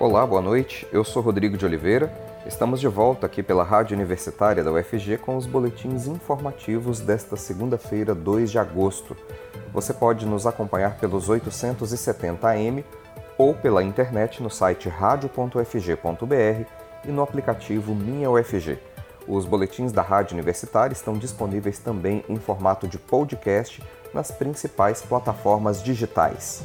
Olá, boa noite. Eu sou Rodrigo de Oliveira. Estamos de volta aqui pela Rádio Universitária da UFG com os boletins informativos desta segunda-feira, 2 de agosto. Você pode nos acompanhar pelos 870 AM ou pela internet no site radio.ufg.br e no aplicativo Minha UFG. Os boletins da Rádio Universitária estão disponíveis também em formato de podcast nas principais plataformas digitais.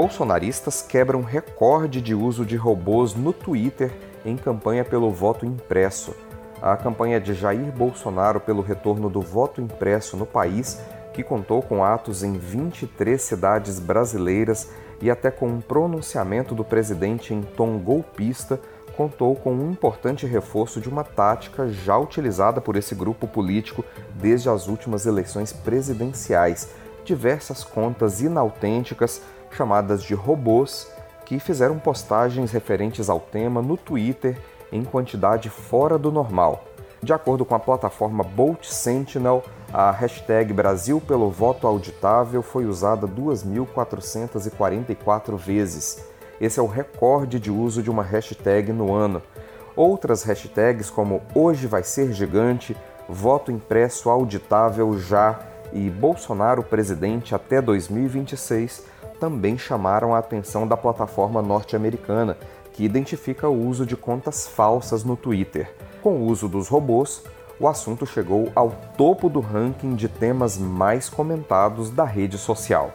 Bolsonaristas quebram recorde de uso de robôs no Twitter em campanha pelo voto impresso. A campanha de Jair Bolsonaro pelo retorno do voto impresso no país, que contou com atos em 23 cidades brasileiras e até com um pronunciamento do presidente em tom golpista, contou com um importante reforço de uma tática já utilizada por esse grupo político desde as últimas eleições presidenciais. Diversas contas inautênticas chamadas de robôs que fizeram postagens referentes ao tema no Twitter em quantidade fora do normal. De acordo com a plataforma Bolt Sentinel, a hashtag Brasil pelo voto auditável foi usada 2.444 vezes. Esse é o recorde de uso de uma hashtag no ano. Outras hashtags como Hoje vai ser gigante, Voto impresso auditável já e Bolsonaro presidente até 2026 também chamaram a atenção da plataforma norte-americana, que identifica o uso de contas falsas no Twitter. Com o uso dos robôs, o assunto chegou ao topo do ranking de temas mais comentados da rede social.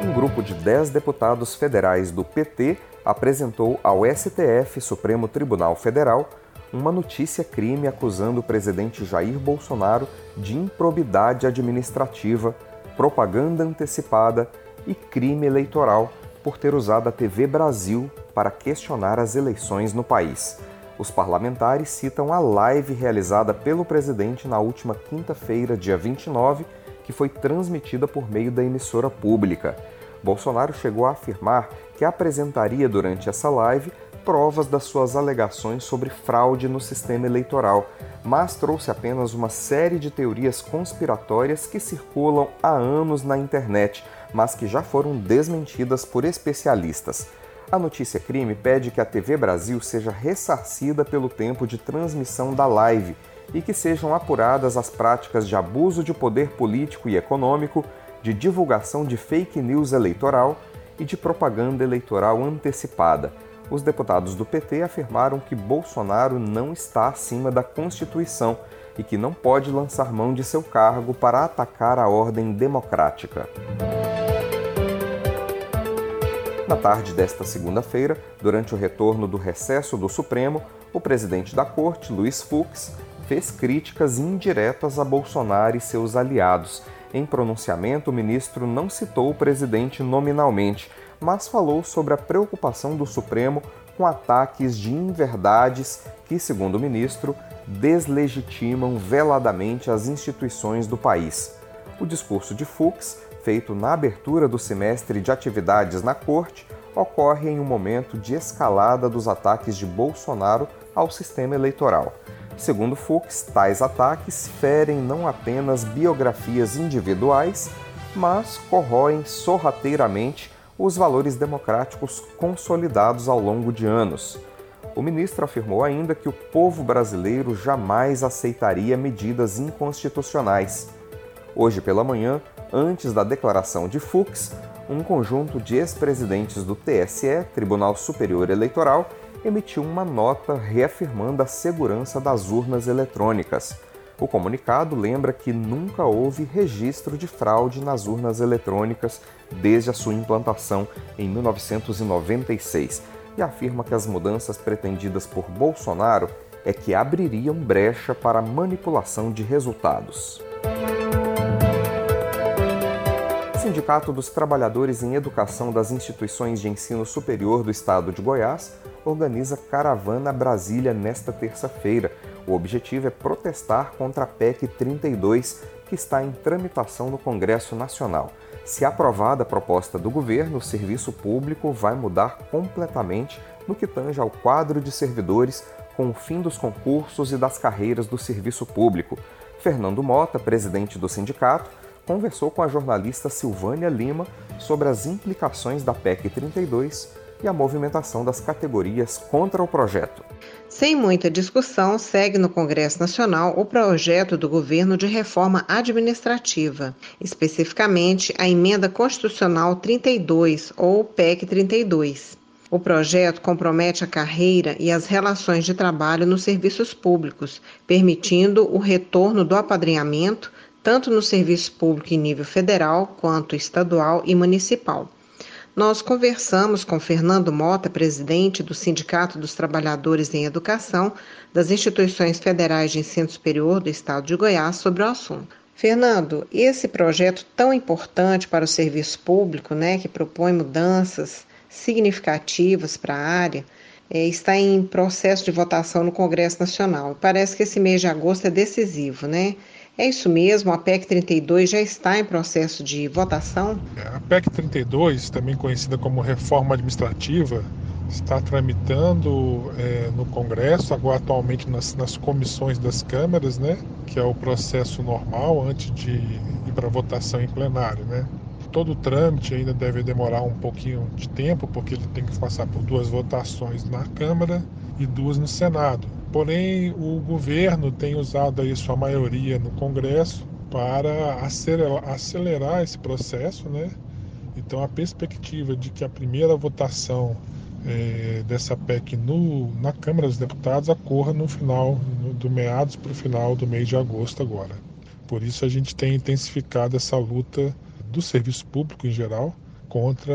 Um grupo de 10 deputados federais do PT apresentou ao STF, Supremo Tribunal Federal, uma notícia crime acusando o presidente Jair Bolsonaro de improbidade administrativa propaganda antecipada e crime eleitoral por ter usado a TV Brasil para questionar as eleições no país. Os parlamentares citam a live realizada pelo presidente na última quinta-feira, dia 29, que foi transmitida por meio da emissora pública. Bolsonaro chegou a afirmar que apresentaria durante essa live provas das suas alegações sobre fraude no sistema eleitoral, mas trouxe apenas uma série de teorias conspiratórias que circulam há anos na internet, mas que já foram desmentidas por especialistas. A notícia crime pede que a TV Brasil seja ressarcida pelo tempo de transmissão da live e que sejam apuradas as práticas de abuso de poder político e econômico, de divulgação de fake news eleitoral e de propaganda eleitoral antecipada os deputados do PT afirmaram que Bolsonaro não está acima da Constituição e que não pode lançar mão de seu cargo para atacar a ordem democrática. Na tarde desta segunda-feira, durante o retorno do recesso do Supremo, o presidente da Corte, Luiz Fux, fez críticas indiretas a Bolsonaro e seus aliados. Em pronunciamento, o ministro não citou o presidente nominalmente, mas falou sobre a preocupação do Supremo com ataques de inverdades que, segundo o ministro, deslegitimam veladamente as instituições do país. O discurso de Fux, feito na abertura do semestre de atividades na corte, ocorre em um momento de escalada dos ataques de Bolsonaro ao sistema eleitoral. Segundo Fux, tais ataques ferem não apenas biografias individuais, mas corroem sorrateiramente os valores democráticos consolidados ao longo de anos. O ministro afirmou ainda que o povo brasileiro jamais aceitaria medidas inconstitucionais. Hoje pela manhã, antes da declaração de Fux, um conjunto de ex-presidentes do TSE, Tribunal Superior Eleitoral, emitiu uma nota reafirmando a segurança das urnas eletrônicas. O comunicado lembra que nunca houve registro de fraude nas urnas eletrônicas desde a sua implantação em 1996 e afirma que as mudanças pretendidas por Bolsonaro é que abririam brecha para manipulação de resultados. O Sindicato dos Trabalhadores em Educação das Instituições de Ensino Superior do Estado de Goiás organiza Caravana Brasília nesta terça-feira. O objetivo é protestar contra a PEC 32, que está em tramitação no Congresso Nacional. Se aprovada a proposta do governo, o serviço público vai mudar completamente no que tange ao quadro de servidores com o fim dos concursos e das carreiras do serviço público. Fernando Mota, presidente do sindicato, conversou com a jornalista Silvânia Lima sobre as implicações da PEC 32 e a movimentação das categorias contra o projeto. Sem muita discussão, segue no Congresso Nacional o projeto do governo de reforma administrativa, especificamente a Emenda Constitucional 32, ou PEC 32. O projeto compromete a carreira e as relações de trabalho nos serviços públicos, permitindo o retorno do apadrinhamento tanto no serviço público em nível federal quanto estadual e municipal. Nós conversamos com Fernando Mota, presidente do Sindicato dos Trabalhadores em Educação das Instituições Federais de Ensino Superior do Estado de Goiás, sobre o assunto. Fernando, esse projeto tão importante para o serviço público, né, que propõe mudanças significativas para a área, é, está em processo de votação no Congresso Nacional. Parece que esse mês de agosto é decisivo, né? É isso mesmo, a PEC 32 já está em processo de votação? É, a PEC 32, também conhecida como reforma administrativa, está tramitando é, no Congresso, agora atualmente nas, nas, comissões das câmaras, né, que é o processo normal antes de ir para votação em plenário. Né. Todo o trâmite ainda deve demorar um pouquinho de tempo, porque ele tem que passar por duas votações na Câmara e duas no Senado. Porém, o governo tem usado aí sua maioria no Congresso para acelerar, acelerar esse processo, né? Então, a perspectiva de que a primeira votação é, dessa PEC no, na Câmara dos Deputados ocorra no final, no, do meados para o final do mês de agosto agora. Por isso, a gente tem intensificado essa luta do serviço público em geral contra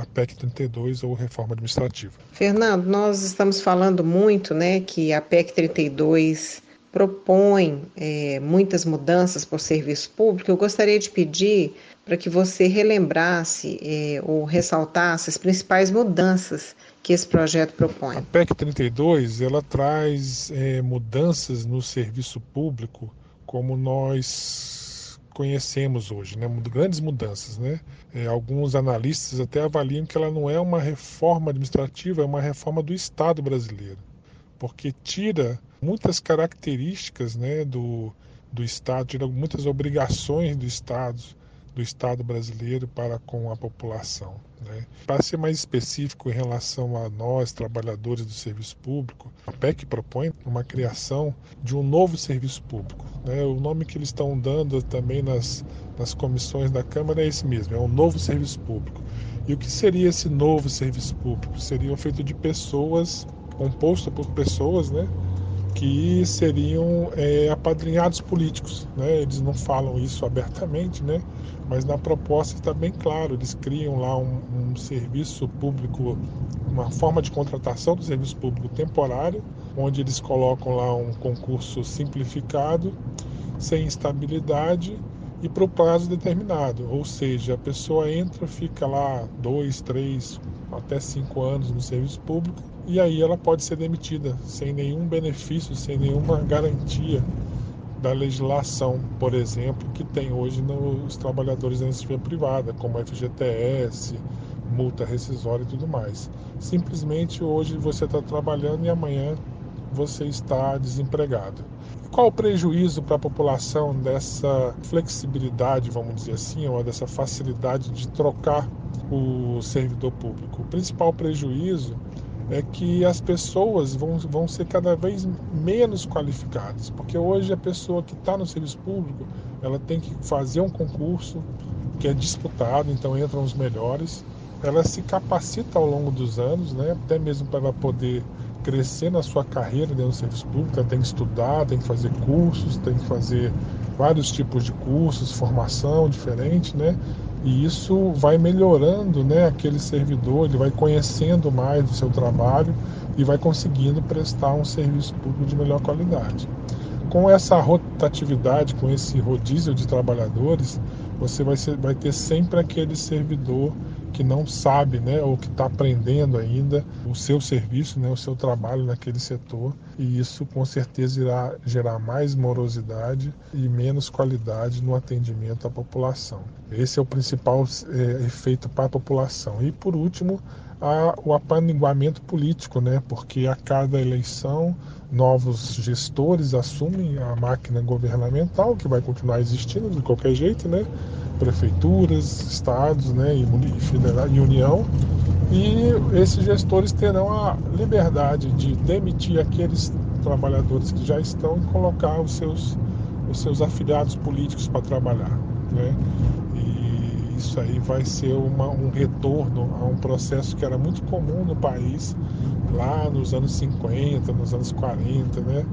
a PEC 32 ou reforma administrativa. Fernando, nós estamos falando muito né, que a PEC 32 propõe é, muitas mudanças para o serviço público. Eu gostaria de pedir para que você relembrasse é, ou ressaltasse as principais mudanças que esse projeto propõe. A PEC 32 ela traz é, mudanças no serviço público como nós conhecemos hoje, né? grandes mudanças. Né? É, alguns analistas até avaliam que ela não é uma reforma administrativa, é uma reforma do Estado brasileiro, porque tira muitas características né, do, do Estado, tira muitas obrigações do Estado, do Estado brasileiro para com a população. Né? Para ser mais específico em relação a nós, trabalhadores do serviço público, a PEC propõe uma criação de um novo serviço público. Né? O nome que eles estão dando também nas, nas comissões da Câmara é esse mesmo, é um novo serviço público. E o que seria esse novo serviço público? Seria feito de pessoas, composto por pessoas, né? que seriam é, apadrinhados políticos. Né? Eles não falam isso abertamente, né? mas na proposta está bem claro: eles criam lá um, um, serviço público, uma forma de contratação do serviço público temporário, onde eles colocam lá um concurso simplificado, sem estabilidade e para o prazo determinado. Ou seja, a pessoa entra, fica lá dois, três, até cinco anos no serviço público e aí ela pode ser demitida sem nenhum benefício, sem nenhuma garantia da legislação, por exemplo, que tem hoje nos trabalhadores da iniciativa privada, como FGTS, multa rescisória e tudo mais. Simplesmente hoje você está trabalhando e amanhã você está desempregado. Qual o prejuízo para a população dessa flexibilidade, vamos dizer assim, ou dessa facilidade de trocar o servidor público? O principal prejuízo é que as pessoas vão, vão ser cada vez menos qualificadas, porque hoje a pessoa que está no serviço público ela tem que fazer um concurso que é disputado, então entram os melhores, ela se capacita ao longo dos anos, né, até mesmo para poder crescer na sua carreira dentro do serviço público, tem que estudar, tem que fazer cursos, tem que fazer vários tipos de cursos, formação diferente, né? E isso vai melhorando né, aquele servidor, ele vai conhecendo mais do seu trabalho e vai conseguindo prestar um serviço público de melhor qualidade. Com essa rotatividade, com esse rodízio de trabalhadores, você vai, ser, vai ter sempre aquele servidor que não sabe, né, ou que está aprendendo ainda o seu serviço, né, o seu trabalho naquele setor, e isso com certeza irá gerar mais morosidade e menos qualidade no atendimento à população. Esse é o principal é, efeito para a população. E por último, a, o apaniguamento político, né? porque a cada eleição novos gestores assumem a máquina governamental, que vai continuar existindo de qualquer jeito, né? prefeituras, estados né? e, federal, e União, e esses gestores terão a liberdade de demitir aqueles trabalhadores que já estão e colocar os seus, os seus afiliados políticos para trabalhar. Né? E isso aí vai ser uma, um retorno a um processo que era muito comum no país lá nos anos 50, nos anos 40, né?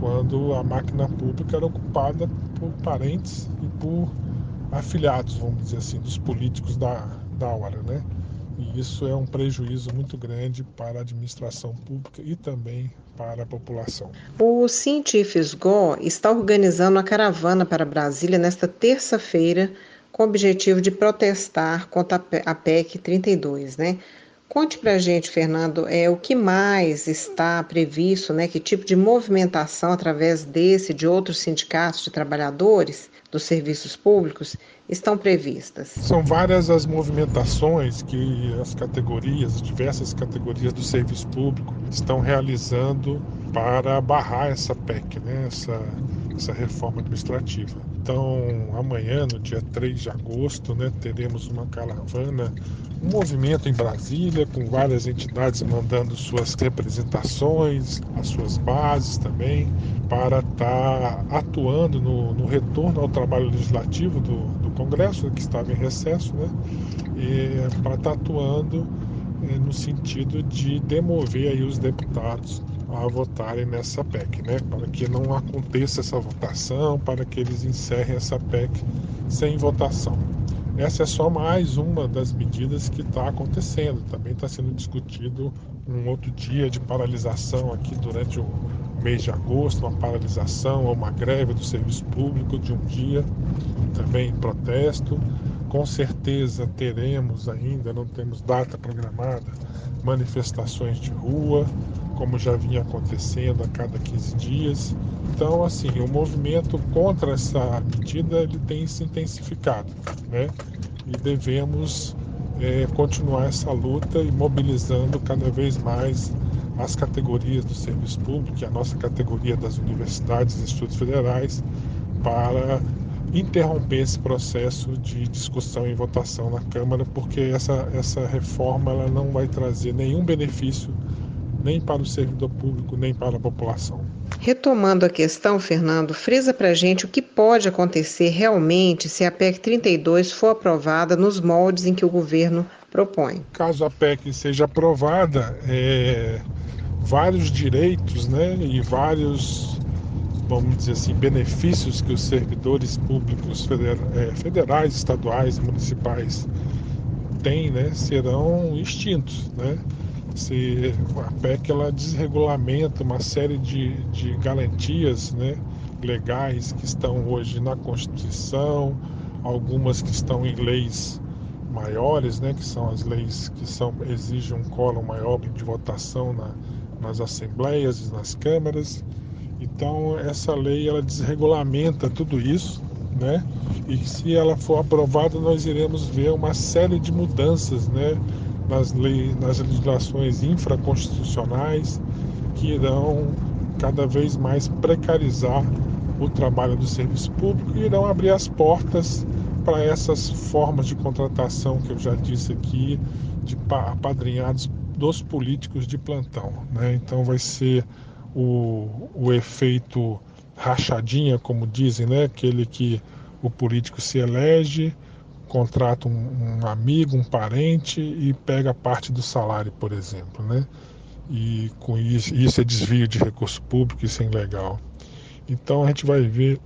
quando a máquina pública era ocupada por parentes e por afiliados, vamos dizer assim, dos políticos da, da hora. Né? E isso é um prejuízo muito grande para a administração pública e também para a população. O Científicos está organizando a caravana para Brasília nesta terça-feira com o objetivo de protestar contra a PEC 32, né? Conte para a gente, Fernando, é, o que mais está previsto, né? Que tipo de movimentação através desse de outros sindicatos de trabalhadores dos serviços públicos estão previstas? São várias as movimentações que as categorias, diversas categorias do serviço público estão realizando para barrar essa PEC, né? essa, essa reforma administrativa. Então, amanhã, no dia 3 de agosto, né, teremos uma caravana, um movimento em Brasília, com várias entidades mandando suas representações, as suas bases também, para estar tá atuando no, no, retorno ao trabalho legislativo do, do, Congresso, que estava em recesso, né, e para estar tá atuando eh, no sentido de demover aí os deputados a votarem nessa PEC, né? para que não aconteça essa votação, para que eles encerrem essa PEC sem votação. Essa é só mais uma das medidas que está acontecendo. Também está sendo discutido um outro dia de paralisação aqui durante o mês de agosto, uma paralisação ou uma greve do serviço público de um dia, também protesto. Com certeza teremos ainda, não temos data programada, manifestações de rua, como já vinha acontecendo a cada 15 dias. Então, assim, o movimento contra essa medida ele tem se intensificado, né? E devemos é, continuar essa luta e mobilizando cada vez mais as categorias do serviço público e a nossa categoria das universidades e institutos federais para interromper esse processo de discussão e votação na Câmara, porque essa, essa reforma ela não vai trazer nenhum benefício nem para o servidor público, nem para a população. Retomando a questão, Fernando, frisa para a gente o que pode acontecer realmente se a PEC 32 for aprovada nos moldes em que o governo propõe. Caso a PEC seja aprovada, é, vários direitos né, e vários vamos dizer assim, benefícios que os servidores públicos é, federais, estaduais e municipais têm, né, serão extintos, né? Se a PEC ela desregulamenta uma série de, de garantias, né, legais que estão hoje na Constituição, algumas que estão em leis maiores, né, que são as leis que são, exigem um quórum maior de votação na, nas assembleias e nas câmaras. Então essa lei ela desregulamenta tudo isso, né? E se ela for aprovada, nós iremos ver uma série de mudanças, né? Nas, leis, nas legislações infraconstitucionais que irão cada vez mais precarizar o trabalho do serviço público e irão abrir as portas para essas formas de contratação que eu já disse aqui, de apadrinhados dos políticos de plantão. Né? Então vai ser o, o efeito rachadinha, como dizem, né? aquele que o político se elege, contrata um, um, amigo, um parente e pega parte do salário, por exemplo. Né? E com isso, isso é desvio de recurso público, isso é ilegal. Então a gente vai ver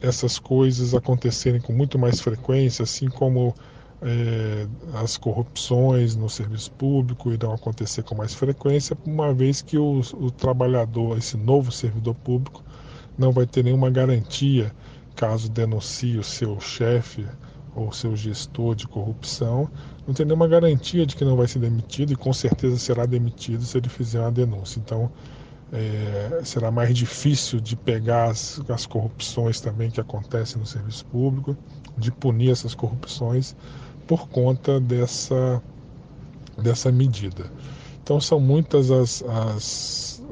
essas coisas acontecerem com muito mais frequência, assim como é, as corrupções no serviço público irão acontecer com mais frequência, uma vez que o, o trabalhador, esse novo servidor público, não vai ter nenhuma garantia caso denuncie o seu chefe ou seu gestor de corrupção, não tem nenhuma garantia de que não vai ser demitido e com certeza será demitido se ele fizer uma denúncia. Então, é, será mais difícil de pegar as, as corrupções também que acontecem no serviço público, de punir essas corrupções, por conta dessa dessa medida. Então são muitas as, as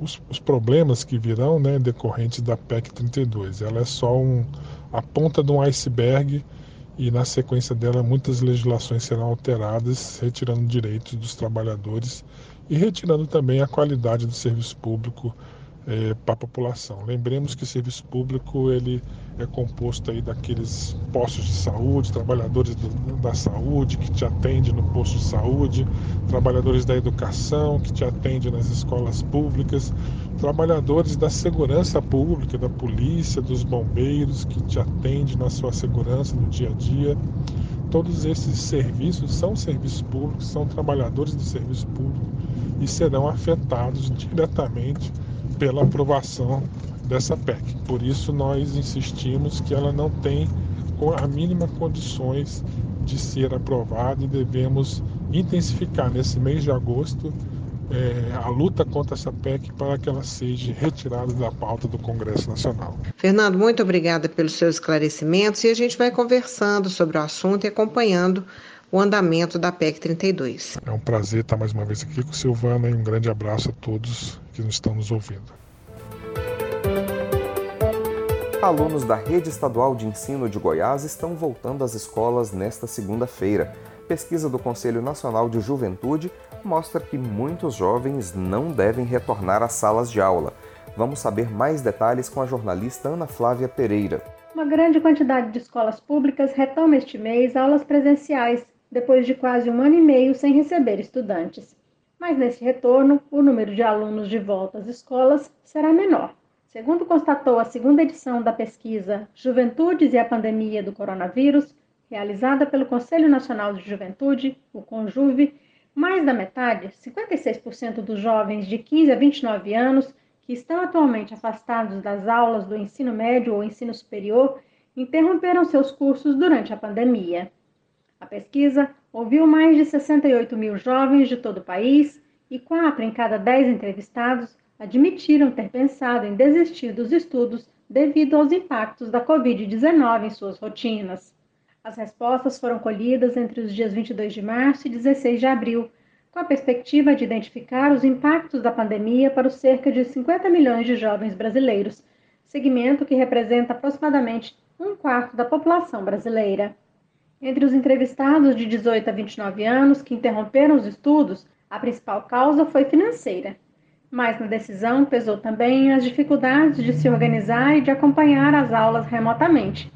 os, os, problemas que virão né, decorrentes da PEC 32. Ela é só um, a ponta de um iceberg e na sequência dela muitas legislações serão alteradas, retirando direitos dos trabalhadores e retirando também a qualidade do serviço público é, para a população. Lembremos que o serviço público ele é composto aí daqueles postos de saúde, trabalhadores do, da saúde que te atendem no posto de saúde, trabalhadores da educação que te atendem nas escolas públicas, trabalhadores da segurança pública, da polícia, dos bombeiros que te atendem na sua segurança no dia a dia. Todos esses serviços são serviços públicos, são trabalhadores do serviço público e serão afetados diretamente pela aprovação dessa PEC. Por isso nós insistimos que ela não tem a mínima condições de ser aprovada e devemos intensificar nesse mês de agosto é, a luta contra essa PEC para que ela seja retirada da pauta do Congresso Nacional. Fernando, muito obrigada pelos seus esclarecimentos e a gente vai conversando sobre o assunto e acompanhando o andamento da PEC 32. É um prazer estar mais uma vez aqui com o Silvana e um grande abraço a todos que nos estão nos ouvindo. Alunos da Rede Estadual de Ensino de Goiás estão voltando às escolas nesta segunda-feira. Pesquisa do Conselho Nacional de Juventude mostra que muitos jovens não devem retornar às salas de aula. Vamos saber mais detalhes com a jornalista Ana Flávia Pereira. Uma grande quantidade de escolas públicas retoma este mês aulas presenciais, depois de quase um ano e meio sem receber estudantes. Mas nesse retorno, o número de alunos de volta às escolas será menor. Segundo constatou a segunda edição da pesquisa Juventudes e a Pandemia do Coronavírus, realizada pelo Conselho Nacional de Juventude, o CONJUVE, mais da metade, 56% dos jovens de 15 a 29 anos que estão atualmente afastados das aulas do ensino médio ou ensino superior interromperam seus cursos durante a pandemia. A pesquisa ouviu mais de 68 mil jovens de todo o país e quatro em cada dez entrevistados admitiram ter pensado em desistir dos estudos devido aos impactos da Covid-19 em suas rotinas. As respostas foram colhidas entre os dias 22 de março e 16 de abril, com a perspectiva de identificar os impactos da pandemia para os cerca de 50 milhões de jovens brasileiros, segmento que representa aproximadamente um quarto da população brasileira. Entre os entrevistados de 18 a 29 anos que interromperam os estudos, a principal causa foi financeira. Mas na decisão pesou também as dificuldades de se organizar e de acompanhar as aulas remotamente,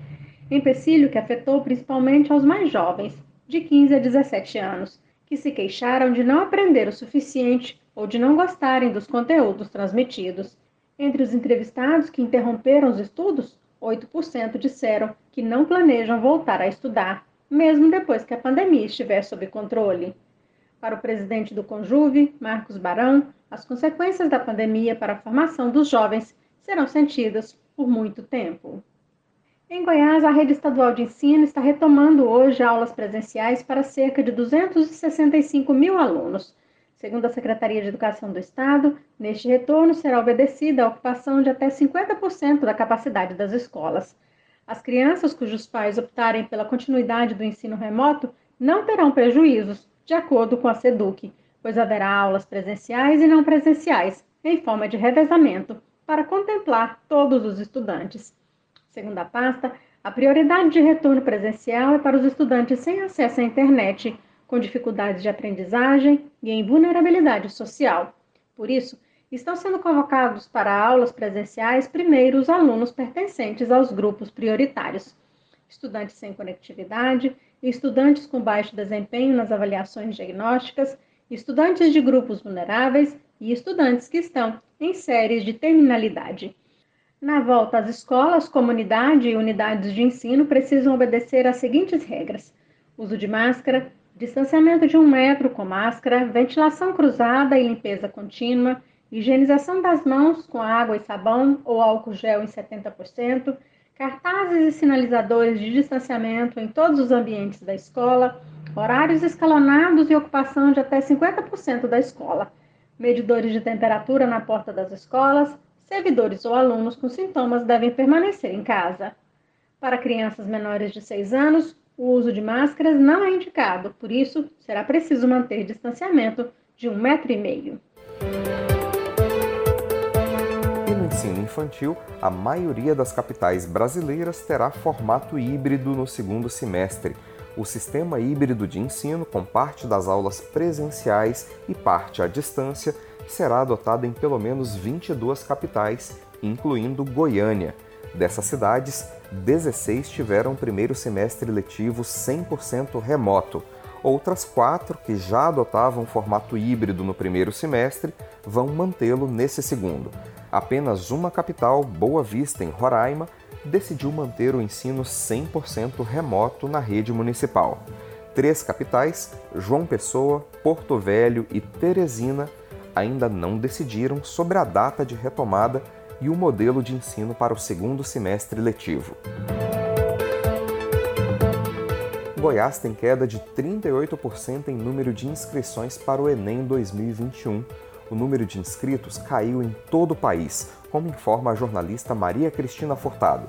empecilho que afetou principalmente aos mais jovens, de 15 a 17 anos, que se queixaram de não aprender o suficiente ou de não gostarem dos conteúdos transmitidos. Entre os entrevistados que interromperam os estudos, 8% disseram que não planejam voltar a estudar mesmo depois que a pandemia estiver sob controle. Para o presidente do Conjuve, Marcos Barão, as consequências da pandemia para a formação dos jovens serão sentidas por muito tempo. Em Goiás, a rede estadual de ensino está retomando hoje aulas presenciais para cerca de 265 mil alunos. Segundo a Secretaria de Educação do Estado, neste retorno será obedecida a ocupação de até 50% da capacidade das escolas. As crianças cujos pais optarem pela continuidade do ensino remoto não terão prejuízos, de acordo com a SEDUC, pois haverá aulas presenciais e não presenciais, em forma de revezamento, para contemplar todos os estudantes. Segundo a pasta, a prioridade de retorno presencial é para os estudantes sem acesso à internet, com dificuldades de aprendizagem e em vulnerabilidade social. Por isso, estão sendo convocados para aulas presenciais primeiro os alunos pertencentes aos grupos prioritários, estudantes sem conectividade, estudantes com baixo desempenho nas avaliações diagnósticas, estudantes de grupos vulneráveis e estudantes que estão em séries de terminalidade. Na volta às escolas, comunidade e unidades de ensino precisam obedecer às seguintes regras: uso de máscara, distanciamento de um metro com máscara, ventilação cruzada e limpeza contínua higienização das mãos com água e sabão ou álcool gel em 70%, cartazes e sinalizadores de distanciamento em todos os ambientes da escola, horários escalonados e ocupação de até 50% da escola, medidores de temperatura na porta das escolas, servidores ou alunos com sintomas devem permanecer em casa. Para crianças menores de 6 anos, O uso de máscaras não é indicado, por isso será preciso manter distanciamento de um metro e meio. Ensino infantil, a maioria das capitais brasileiras terá formato híbrido no segundo semestre. O sistema híbrido de ensino, com parte das aulas presenciais e parte à distância, será adotado em pelo menos 22 capitais, incluindo Goiânia. Dessas cidades, 16 tiveram primeiro semestre letivo 100% remoto. Outras quatro, que já adotavam formato híbrido no primeiro semestre, vão mantê-lo nesse segundo. Apenas uma capital, Boa Vista, em Roraima, decidiu manter o ensino 100% remoto na rede municipal. Três capitais, João Pessoa, Porto Velho e Teresina, ainda não decidiram sobre a data de retomada e o modelo de ensino para o segundo semestre letivo. Goiás tem queda de 38% em número de inscrições para o Enem 2021. O número de inscritos caiu em todo o país, como informa a jornalista Maria Cristina Furtado.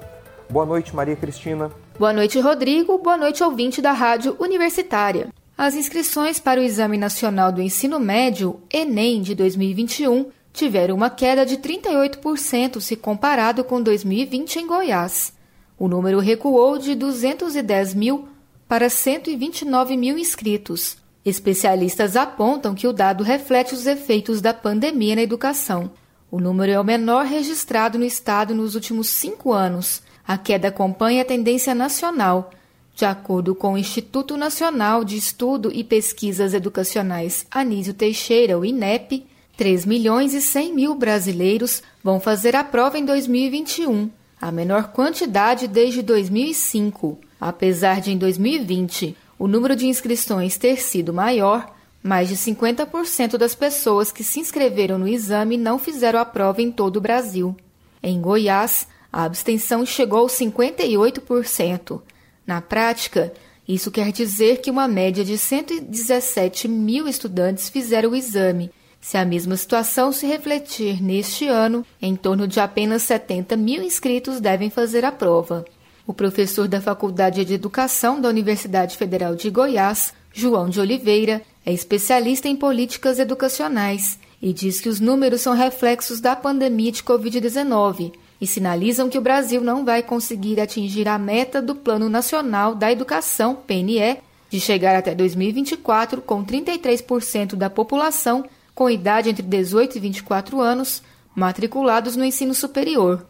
Boa noite, Maria Cristina. Boa noite, Rodrigo. Boa noite, ouvinte da Rádio Universitária. As inscrições para o Exame Nacional do Ensino Médio, Enem, de 2021, tiveram uma queda de 38% se comparado com 2020 em Goiás. O número recuou de 210 mil para 129 mil inscritos. Especialistas apontam que o dado reflete os efeitos da pandemia na educação. O número é o menor registrado no estado nos últimos cinco anos. A queda acompanha a tendência nacional. De acordo com o Instituto Nacional de Estudo e Pesquisas Educacionais Anísio Teixeira, o INEP, 3 milhões e 100 mil brasileiros vão fazer a prova em 2021, a menor quantidade desde 2005. Apesar de em 2020 o número de inscrições ter sido maior, mais de 50% das pessoas que se inscreveram no exame não fizeram a prova em todo o Brasil. Em Goiás, a abstenção chegou aos 58%. Na prática, isso quer dizer que uma média de 117 mil estudantes fizeram o exame se a mesma situação se refletir neste ano, em torno de apenas 70 mil inscritos devem fazer a prova. O professor da Faculdade de Educação da Universidade Federal de Goiás, João de Oliveira, é especialista em políticas educacionais e diz que os números são reflexos da pandemia de Covid-19 e sinalizam que o Brasil não vai conseguir atingir a meta do Plano Nacional da Educação, PNE, de chegar até 2024 com 33% da população com idade entre 18 e 24 anos matriculados no ensino superior.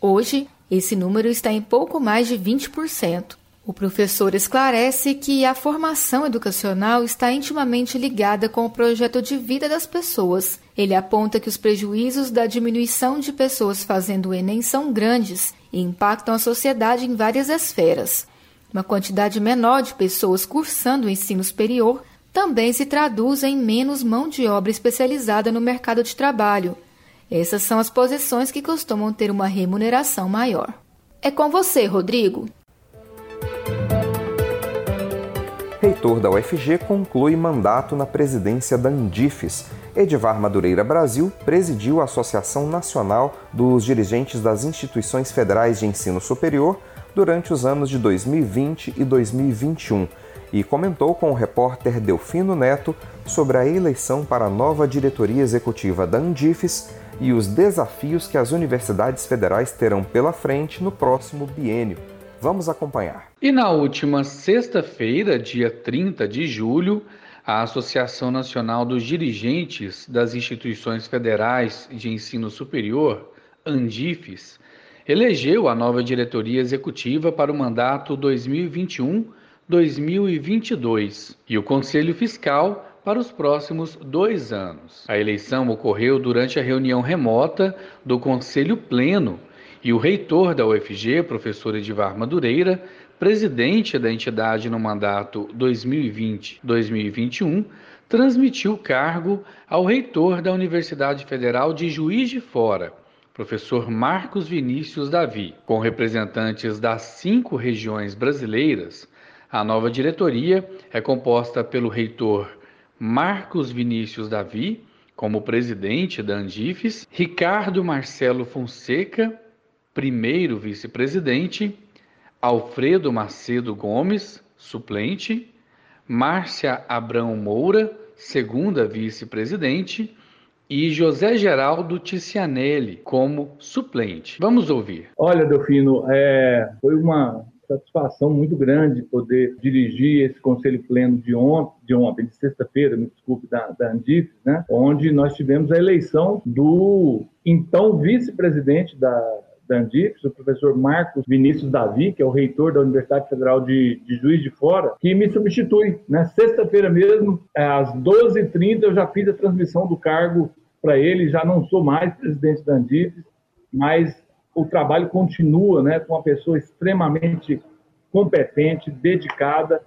Hoje, esse número está em pouco mais de 20%. O professor esclarece que a formação educacional está intimamente ligada com o projeto de vida das pessoas. Ele aponta que os prejuízos da diminuição de pessoas fazendo o Enem são grandes e impactam a sociedade em várias esferas. Uma quantidade menor de pessoas cursando o ensino superior também se traduz em menos mão de obra especializada no mercado de trabalho. Essas são as posições que costumam ter uma remuneração maior. É com você, Rodrigo. Reitor da UFG conclui mandato na presidência da Andifes. Edivar Madureira Brasil presidiu a Associação Nacional dos Dirigentes das Instituições Federais de Ensino Superior durante os anos de 2020 e 2021 e comentou com o repórter Delfino Neto sobre a eleição para a nova diretoria executiva da Andifes e os desafios que as universidades federais terão pela frente no próximo biênio. Vamos acompanhar. E na última sexta-feira, dia 30 de julho, a Associação Nacional dos Dirigentes das Instituições Federais de Ensino Superior, Andifes, elegeu a nova diretoria executiva para o mandato 2021 2022 e o Conselho Fiscal para os próximos dois anos. A eleição ocorreu durante a reunião remota do Conselho Pleno e o reitor da UFG, professor Edivar Madureira, presidente da entidade no mandato 2020-2021, transmitiu o cargo ao reitor da Universidade Federal de Juiz de Fora, professor Marcos Vinícius Davi, com representantes das cinco regiões brasileiras a nova diretoria é composta pelo reitor Marcos Vinícius Davi, como presidente da Andifes, Ricardo Marcelo Fonseca, primeiro vice-presidente, Alfredo Macedo Gomes, suplente, Márcia Abrão Moura, segunda vice-presidente, e José Geraldo Ticianelli como suplente. Vamos ouvir. Olha, Delfino, é, foi uma satisfação muito grande poder dirigir esse conselho pleno de ontem, de ontem, de sexta-feira, me desculpe, da, da Andif, né, onde nós tivemos a eleição do então vice-presidente da, da o professor Marcos Vinícius Davi, que é o reitor da Universidade Federal de, de Juiz de Fora, que me substitui. Na né? sexta-feira mesmo, às 12h30, eu já fiz a transmissão do cargo para ele, já não sou mais presidente da Andifes, mas o trabalho continua né, com uma pessoa extremamente competente, dedicada,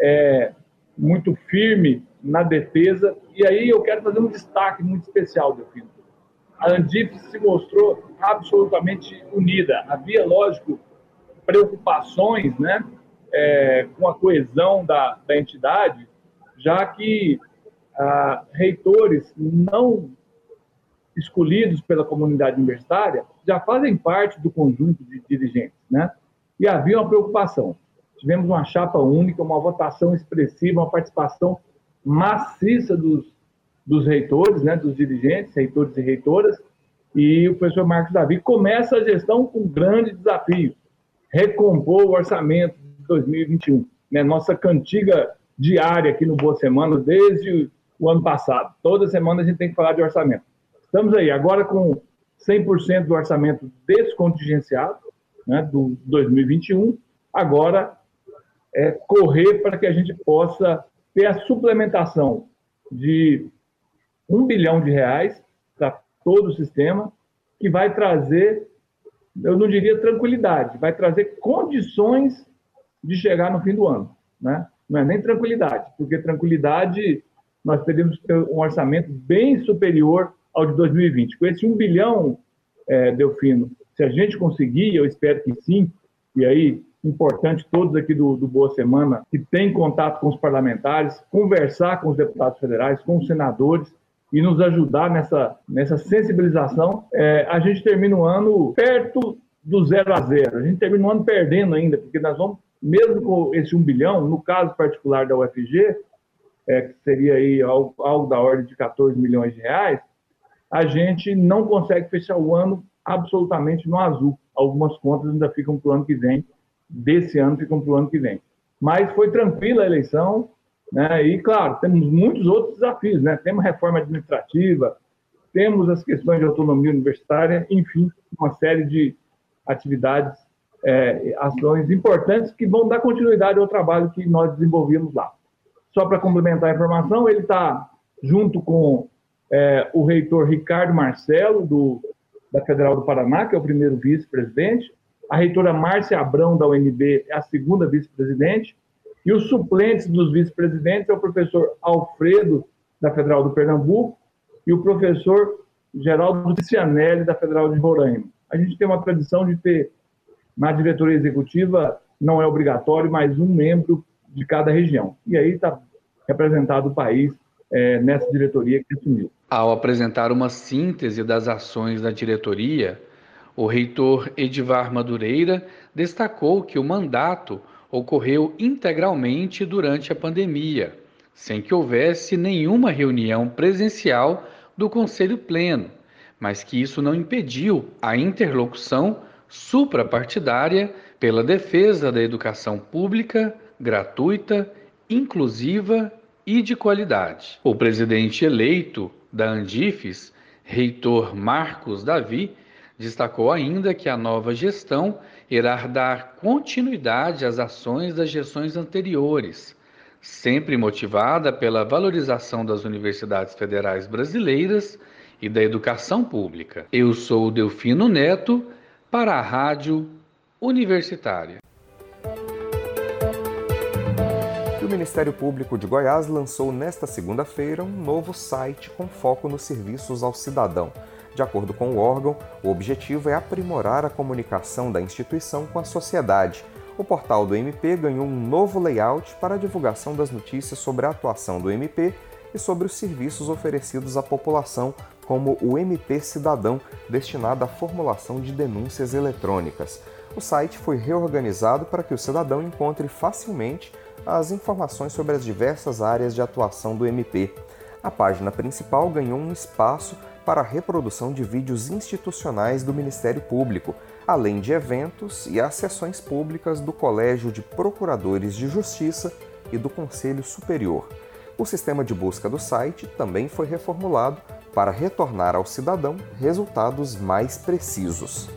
é, muito firme na defesa. E aí eu quero fazer um destaque muito especial, Delfino a Andif se mostrou absolutamente unida. Havia, lógico, preocupações né, é, com a coesão da, da entidade, já que ah, reitores não escolhidos pela comunidade universitária já fazem parte do conjunto de dirigentes, né? E havia uma preocupação. Tivemos uma chapa única, uma votação expressiva, uma participação maciça dos dos reitores, né, dos dirigentes, reitores e reitoras, e o professor Marcos Davi começa a gestão com um grande desafio, recompor o orçamento de 2021. Né, nossa cantiga diária aqui no Boa Semana desde o ano passado. Toda semana a gente tem que falar de orçamento. Estamos aí, agora com 100% do orçamento descontingenciado, né, do 2021, agora é correr para que a gente possa ter a suplementação de um bilhão de reais para todo o sistema, que vai trazer, eu não diria tranquilidade, vai trazer condições de chegar no fim do ano. Né? Não é nem tranquilidade, porque tranquilidade nós teríamos um orçamento bem superior ao de 2020. Com esse um bilhão, é, Delfino, se a gente conseguir, eu espero que sim, e aí importante todos aqui do, do Boa Semana que têm contato com os parlamentares, conversar com os deputados federais, com os senadores, e nos ajudar nessa, nessa sensibilização, é, a gente termina o ano perto do zero a zero. A gente termina o ano perdendo ainda, porque nós vamos, mesmo com esse um bilhão, no caso particular da UFG, é, que seria aí algo, algo da ordem de 14 milhões de reais, a gente não consegue fechar o ano absolutamente no azul. Algumas contas ainda ficam para o ano que vem, desse ano ficam para o ano que vem. Mas foi tranquila a eleição, né? E, claro, temos muitos outros desafios. Né? Temos reforma administrativa, temos as questões de autonomia universitária, enfim, uma série de atividades, é, ações importantes que vão dar continuidade ao trabalho que nós desenvolvemos lá. Só para complementar a informação, ele está junto com é, o reitor Ricardo Marcelo, do, da Federal do Paraná, que é o primeiro vice-presidente, a reitora Márcia Abrão, da UNB, é a segunda vice-presidente, e os suplentes dos vice-presidentes é o professor Alfredo, da Federal do Pernambuco, e o professor Geraldo Cianelli, da Federal de Roraima. A gente tem uma tradição de ter, na diretoria executiva, não é obrigatório, mas um membro de cada região. E aí está representado o país é, nessa diretoria que assumiu. Ao apresentar uma síntese das ações da diretoria, o reitor Edivar Madureira destacou que o mandato ocorreu integralmente durante a pandemia, sem que houvesse nenhuma reunião presencial do Conselho Pleno, mas que isso não impediu a interlocução suprapartidária pela defesa da educação pública, gratuita, inclusiva e de qualidade. O presidente eleito da Andifes, reitor Marcos Davi, destacou ainda que a nova gestão irá dar continuidade às ações das gestões anteriores, sempre motivada pela valorização das universidades federais brasileiras e da educação pública. Eu sou Delfino Neto para a Rádio Universitária. Ministério Público de Goiás lançou nesta segunda-feira um novo site com foco nos serviços ao cidadão de acordo com o órgão, o objetivo é aprimorar a comunicação da instituição com a sociedade. O portal do MP ganhou um novo layout para a divulgação das notícias sobre a atuação do MP e sobre os serviços oferecidos à população, como o MP Cidadão, destinado à formulação de denúncias eletrônicas. O site foi reorganizado para que o cidadão encontre facilmente as informações sobre as diversas áreas de atuação do MP. A página principal ganhou um espaço para a reprodução de vídeos institucionais do Ministério Público, além de eventos e as sessões públicas do Colégio de Procuradores de Justiça e do Conselho Superior. O sistema de busca do site também foi reformulado para retornar ao cidadão resultados mais precisos.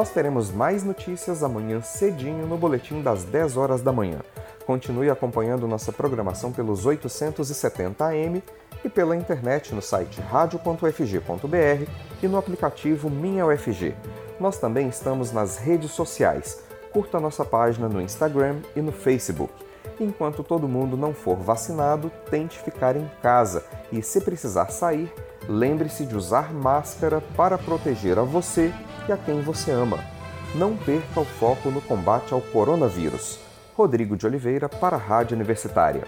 Nós teremos mais notícias amanhã cedinho no boletim das 10 horas da manhã. Continue acompanhando nossa programação pelos 870 AM e pela internet no site radio.ufg.br e no aplicativo Minha UFG. Nós também estamos nas redes sociais. Curta nossa página no Instagram e no Facebook. Enquanto todo mundo não for vacinado, tente ficar em casa e, se precisar sair, lembre-se de usar máscara para proteger a você e a quem você ama. Não perca o foco no combate ao coronavírus. Rodrigo de Oliveira para a Rádio Universitária.